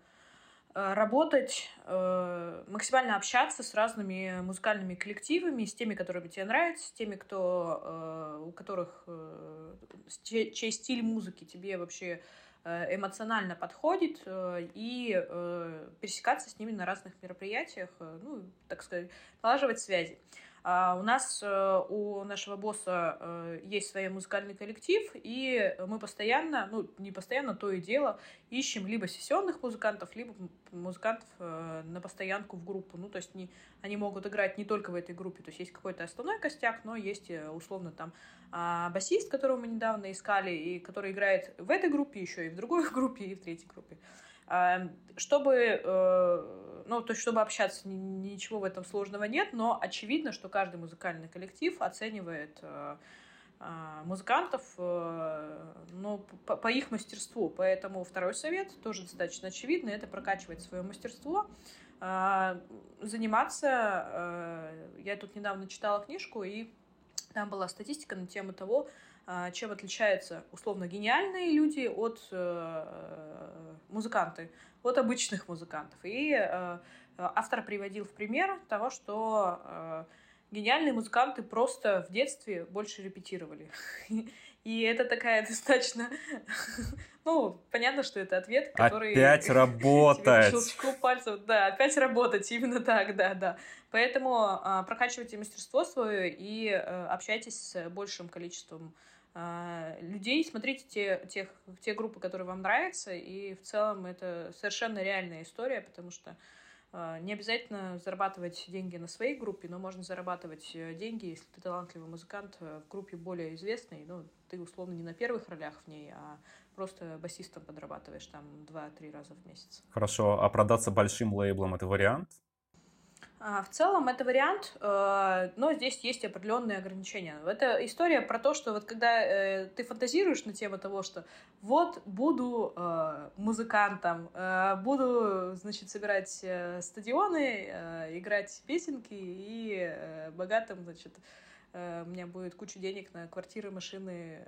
э, работать, максимально общаться с разными музыкальными коллективами, с теми, которые тебе нравятся, с теми, кто, у которых, чей стиль музыки тебе вообще эмоционально подходит, и пересекаться с ними на разных мероприятиях, ну, так сказать, налаживать связи. А у нас, э, у нашего босса э, есть свой музыкальный коллектив, и мы постоянно, ну, не постоянно, то и дело, ищем либо сессионных музыкантов, либо музыкантов э, на постоянку в группу. Ну, то есть не, они могут играть не только в этой группе, то есть есть какой-то основной костяк, но есть условно там а, басист, которого мы недавно искали, и который играет в этой группе, еще и в другой <laughs> группе, и в третьей группе. А, чтобы ну, то есть, чтобы общаться, ничего в этом сложного нет, но очевидно, что каждый музыкальный коллектив оценивает э, э, музыкантов э, ну, по их мастерству. Поэтому второй совет тоже достаточно очевидный, это прокачивать свое мастерство, заниматься. Я тут недавно читала книжку, и там была статистика на тему того, чем отличаются условно гениальные люди от музыканты от обычных музыкантов. И э, автор приводил в пример того, что э, гениальные музыканты просто в детстве больше репетировали. <laughs> И это такая достаточно... <laughs> Ну, понятно, что это ответ, который... Опять <laughs> работать! Щелчку пальцев. Да, опять работать, именно так, да, да. Поэтому а, прокачивайте мастерство свое и а, общайтесь с большим количеством людей, смотрите те, тех, те группы, которые вам нравятся, и в целом это совершенно реальная история, потому что а, не обязательно зарабатывать деньги на своей группе, но можно зарабатывать э, деньги, если ты талантливый музыкант э, в группе более известной. Ну, ты условно не на первых ролях в ней, а просто басистом подрабатываешь там 2-3 раза в месяц. Хорошо, а продаться большим лейблом это вариант? А, в целом это вариант, э, но здесь есть определенные ограничения. Это история про то, что вот когда э, ты фантазируешь на тему того, что вот буду э, музыкантом, буду, значит, собирать стадионы, играть песенки и богатым, значит, у меня будет куча денег на квартиры, машины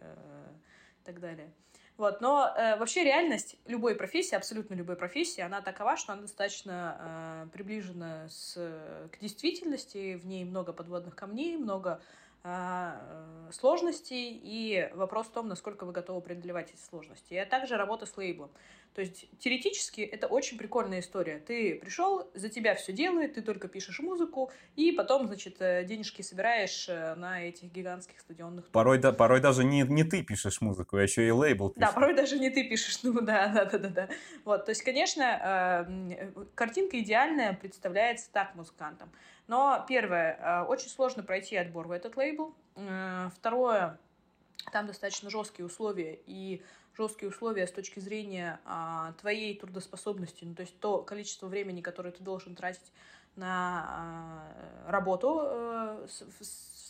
и так далее. Вот, но э, вообще реальность любой профессии, абсолютно любой профессии, она такова, что она достаточно э, приближена с, к действительности, в ней много подводных камней, много э, сложностей, и вопрос в том, насколько вы готовы преодолевать эти сложности. И также работа с лейблом. То есть теоретически это очень прикольная история. Ты пришел, за тебя все делает, ты только пишешь музыку, и потом, значит, э, денежки собираешь э, на этих гигантских стадионных. Порой, да, порой даже не, не ты пишешь музыку, а еще и лейбл пишет. Да, порой даже не ты пишешь, <laughs> ну да, да, да, да. да. Вот, то есть, конечно, картинка идеальная представляется так музыкантам. Но первое, э, очень сложно пройти отбор в этот лейбл. Э, второе, там достаточно жесткие условия, и жесткие условия с точки зрения а, твоей трудоспособности, ну, то есть то количество времени, которое ты должен тратить на а, работу э, с,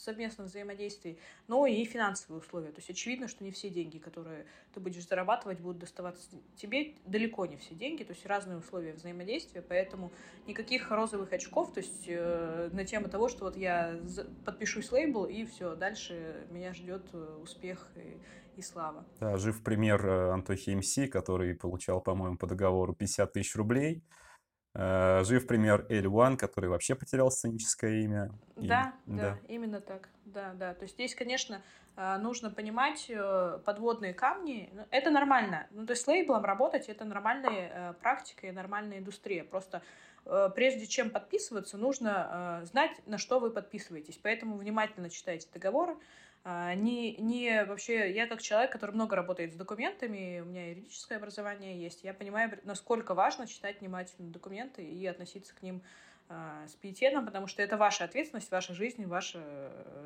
совместном взаимодействии, но и финансовые условия. То есть очевидно, что не все деньги, которые ты будешь зарабатывать, будут доставаться тебе, далеко не все деньги, то есть разные условия взаимодействия, поэтому никаких розовых очков, то есть э, на тему того, что вот я подпишусь лейбл и все, дальше меня ждет э, успех и, и слава. Да, жив пример э, Антохи МС, который получал, по-моему, по договору 50 тысяч рублей, жив пример Эль который вообще потерял сценическое имя. Да, и, да, да, именно так. Да, да. То есть здесь, конечно, э, нужно понимать э, подводные камни. Ну, это нормально. Ну, то есть с лейблом работать это нормальная практика и нормальная индустрия. Просто прежде чем подписываться, нужно знать, на что вы подписываетесь. Поэтому внимательно читайте договоры, не, не вообще, я как человек, который много работает с документами, у меня юридическое образование есть, я понимаю, насколько важно читать внимательно документы и относиться к ним а, с пиететом, потому что это ваша ответственность, ваша жизнь, ваши,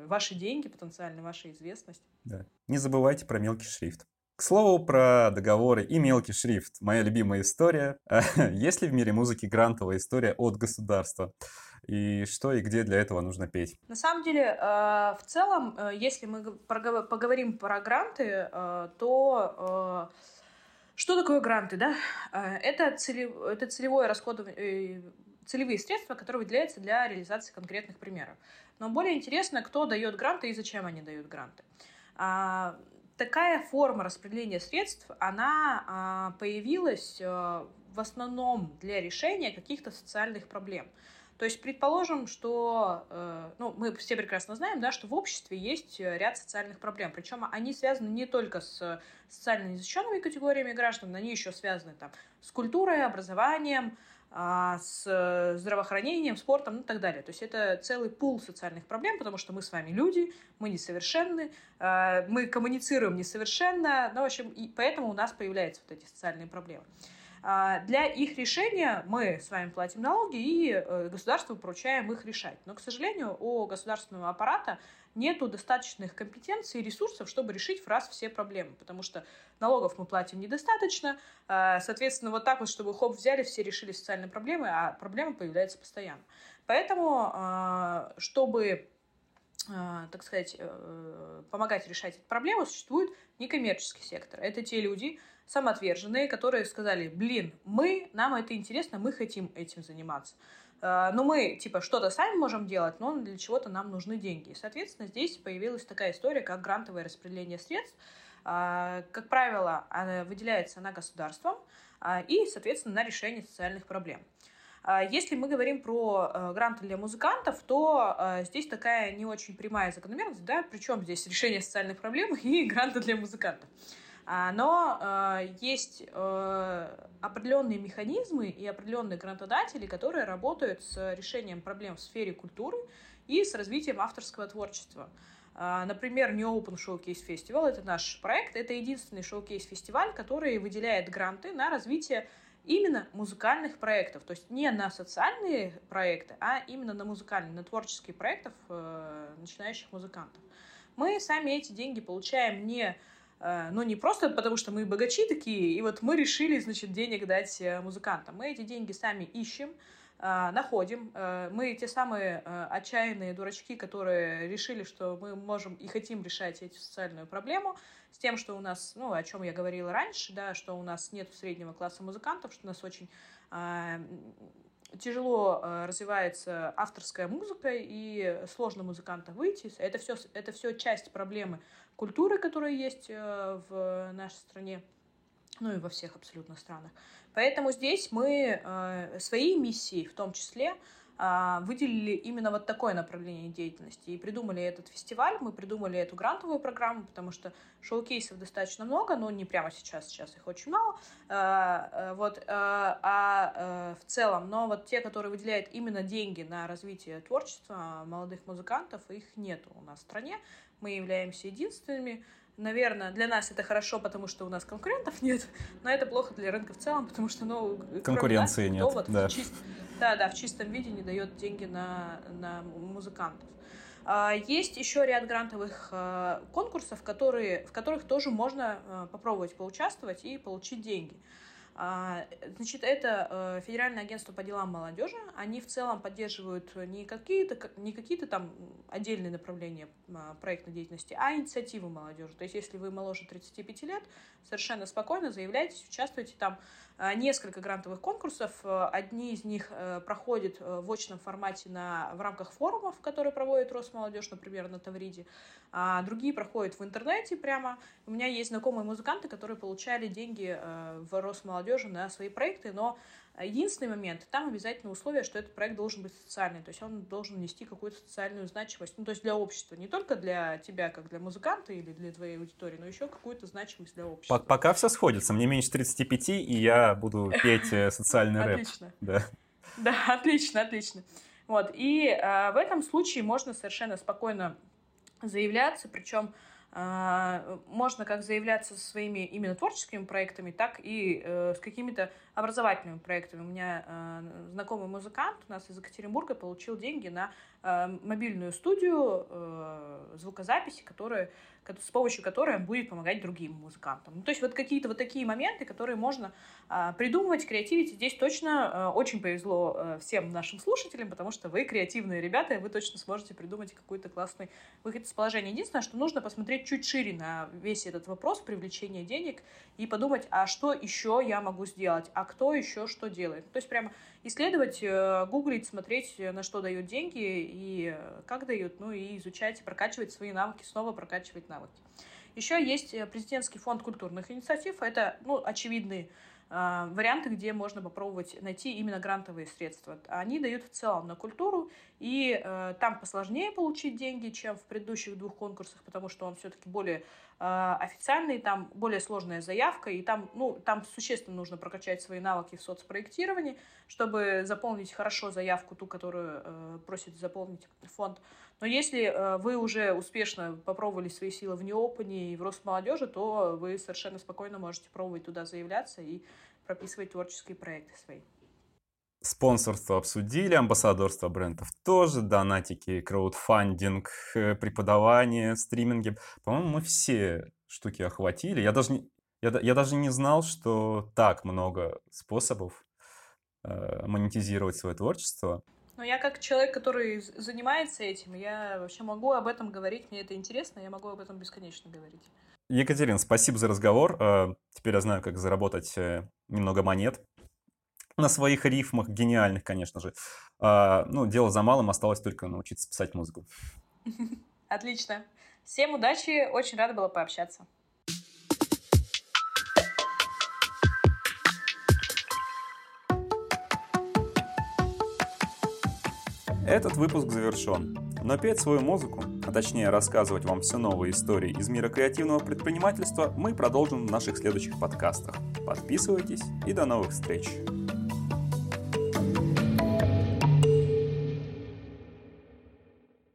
ваши деньги потенциально, ваша известность. Да. Не забывайте про мелкий шрифт. К слову про договоры и мелкий шрифт. Моя любимая история. <laughs> Есть ли в мире музыки грантовая история от государства? И что и где для этого нужно петь? На самом деле, э, в целом, э, если мы поговорим про гранты, э, то что такое гранты, да? Это, целев... это целевое расходование целевые средства, которые выделяются для реализации конкретных примеров. Но более интересно, кто дает гранты и зачем они дают гранты. А, такая форма распределения средств, она а, появилась в основном для решения каких-то социальных проблем. То есть, предположим, что, э, ну, мы все прекрасно знаем, да, что в обществе есть э, ряд социальных проблем, причем они связаны не только с социально незащищенными категориями граждан, они еще связаны там с культурой, образованием, а, с здравоохранением, спортом ну, и так далее. То есть это целый пул социальных проблем, потому что мы с вами люди, мы несовершенны, а, мы коммуницируем несовершенно, ну, в общем, и поэтому у нас появляются вот эти социальные проблемы. А, для их решения мы с вами платим налоги и э, государству поручаем их решать. Но, к сожалению, у государственного аппарата нету достаточных компетенций и ресурсов, чтобы решить в раз все проблемы, потому что налогов мы платим недостаточно, а, соответственно, вот так вот, чтобы хоп, взяли, все решили социальные проблемы, а проблемы появляются постоянно. Поэтому, а, чтобы так сказать, э, помогать решать эти проблемы, существует некоммерческий сектор. Это те люди, самоотверженные, которые сказали, блин, мы, нам это интересно, мы хотим этим заниматься. А, но мы, типа, что-то сами можем делать, но для чего-то нам нужны деньги. Соответственно, здесь появилась такая история, как грантовое распределение средств. А, как правило, она выделяется на государством а, и, соответственно, на решение социальных проблем. Если мы говорим про гранты для музыкантов, то здесь такая не очень прямая закономерность, да, причем здесь решение социальных проблем <laughs> и гранты для музыкантов. А, но э, есть э, определенные механизмы и определенные грантодатели, которые работают с решением проблем в сфере культуры и с развитием авторского творчества. А, например, New Open Showcase Festival, это наш проект, это единственный шоу-кейс-фестиваль, который выделяет гранты на развитие именно музыкальных проектов, то есть не на социальные проекты, а именно на музыкальные, на творческие проекты э, начинающих музыкантов. Мы сами эти деньги получаем не ну, не просто потому, что мы богачи такие, и вот мы решили, значит, денег дать э, музыкантам. Мы эти деньги сами ищем, э, находим. Мы те самые отчаянные дурачки, которые решили, что мы можем и хотим решать эту социальную проблему с тем, что у нас, ну, о чем я говорила раньше, да, что у нас нет среднего класса музыкантов, что у нас очень э, тяжело э, развивается авторская музыка, и сложно музыканта выйти. Это все, это все часть проблемы культуры, которая есть э, в нашей стране, ну и во всех абсолютно странах. Поэтому здесь мы э, свои миссии в том числе а, выделили именно вот такое направление деятельности. И придумали этот фестиваль, мы придумали эту грантовую программу, потому что шоу-кейсов достаточно много, но не прямо сейчас, сейчас их очень мало, а, э, вот, а, в целом, но вот те, которые выделяют именно деньги на развитие творчества молодых музыкантов, их нету у нас в стране, мы являемся единственными, Наверное, для нас это хорошо, потому что у нас конкурентов нет, но это плохо для рынка в целом, потому что, ну, конкуренции нас, нет. Вот да. Чист, да, да, в чистом виде не дает деньги на, на музыкантов. А, есть еще ряд грантовых а, конкурсов, которые, в которых тоже можно а, попробовать поучаствовать и получить деньги. А, значит, это э, Федеральное агентство по делам молодежи. Они в целом поддерживают не какие-то не какие-то там отдельные направления а, проектной деятельности, а инициативы молодежи. То есть, если вы моложе 35 лет, совершенно спокойно заявляйтесь, участвуйте там несколько грантовых конкурсов. Одни из них э, проходят э, в очном формате на, в рамках форумов, которые проводит Росмолодежь, например, на Тавриде, а другие проходят в интернете прямо. У меня есть знакомые музыканты, которые получали деньги в Росмолодежь молодежи на свои проекты, но единственный момент, там обязательно условие, что этот проект должен быть социальный, то есть он должен нести какую-то социальную значимость, ну, то есть для общества, не только для тебя, как для музыканта или для твоей аудитории, но еще какую-то значимость для общества. Пока все сходится, мне меньше 35, и я буду <laughs> петь э, социальный рэп. Отлично. Да. <laughs> Да, отлично, отлично. Вот, и э, в этом случае можно совершенно спокойно заявляться, причем а, можно как заявляться со своими именно творческими проектами, так и э, с какими-то образовательными проектами. У меня э, знакомый музыкант у нас из Екатеринбурга получил деньги на э, мобильную студию э, звукозаписи, которая, с помощью которой он будет помогать другим музыкантам. Ну, то есть вот какие-то вот такие моменты, которые можно э, придумывать, креативить. И здесь точно э, очень повезло э, всем нашим слушателям, потому что вы креативные ребята, и вы точно сможете придумать какой-то классный выход из положения. Единственное, что нужно посмотреть чуть шире на весь этот вопрос привлечения денег и подумать, а что еще я могу сделать, а кто еще что делает. То есть прямо исследовать, э, гуглить, смотреть, э, на что дают деньги и э, как дают, ну и изучать, прокачивать свои навыки, снова прокачивать навыки. Еще есть президентский фонд культурных инициатив. Это, ну, очевидные а, варианты, где можно попробовать найти именно грантовые средства. Они дают в целом на культуру, и э, там посложнее получить деньги, чем в предыдущих двух конкурсах, потому что он все-таки более э, официальный, там более сложная заявка, и там, ну, там существенно нужно прокачать свои навыки в соцпроектировании, чтобы заполнить хорошо заявку, ту, которую э, просит заполнить фонд. Но если э, вы уже успешно попробовали свои силы в Неопане и в Росмолодежи, то вы совершенно спокойно можете пробовать туда заявляться и прописывать творческие проекты свои. Спонсорство обсудили, амбассадорство брендов тоже, донатики, краудфандинг, э, преподавание, стриминги. По-моему, мы все штуки охватили. Я даже не, я, я даже не знал, что так много способов э, монетизировать свое творчество. Но я как человек, который занимается этим, я вообще могу об этом говорить, мне это интересно, я могу об этом бесконечно говорить. Екатерина, спасибо за разговор. Э, теперь я знаю, как заработать э, немного монет на своих рифмах, гениальных, конечно же. А, ну, дело за малым, осталось только научиться писать музыку. <laughs> Отлично. Всем удачи, очень рада была пообщаться. Этот выпуск завершен, но петь свою музыку, а точнее рассказывать вам все новые истории из мира креативного предпринимательства мы продолжим в наших следующих подкастах. Подписывайтесь и до новых встреч!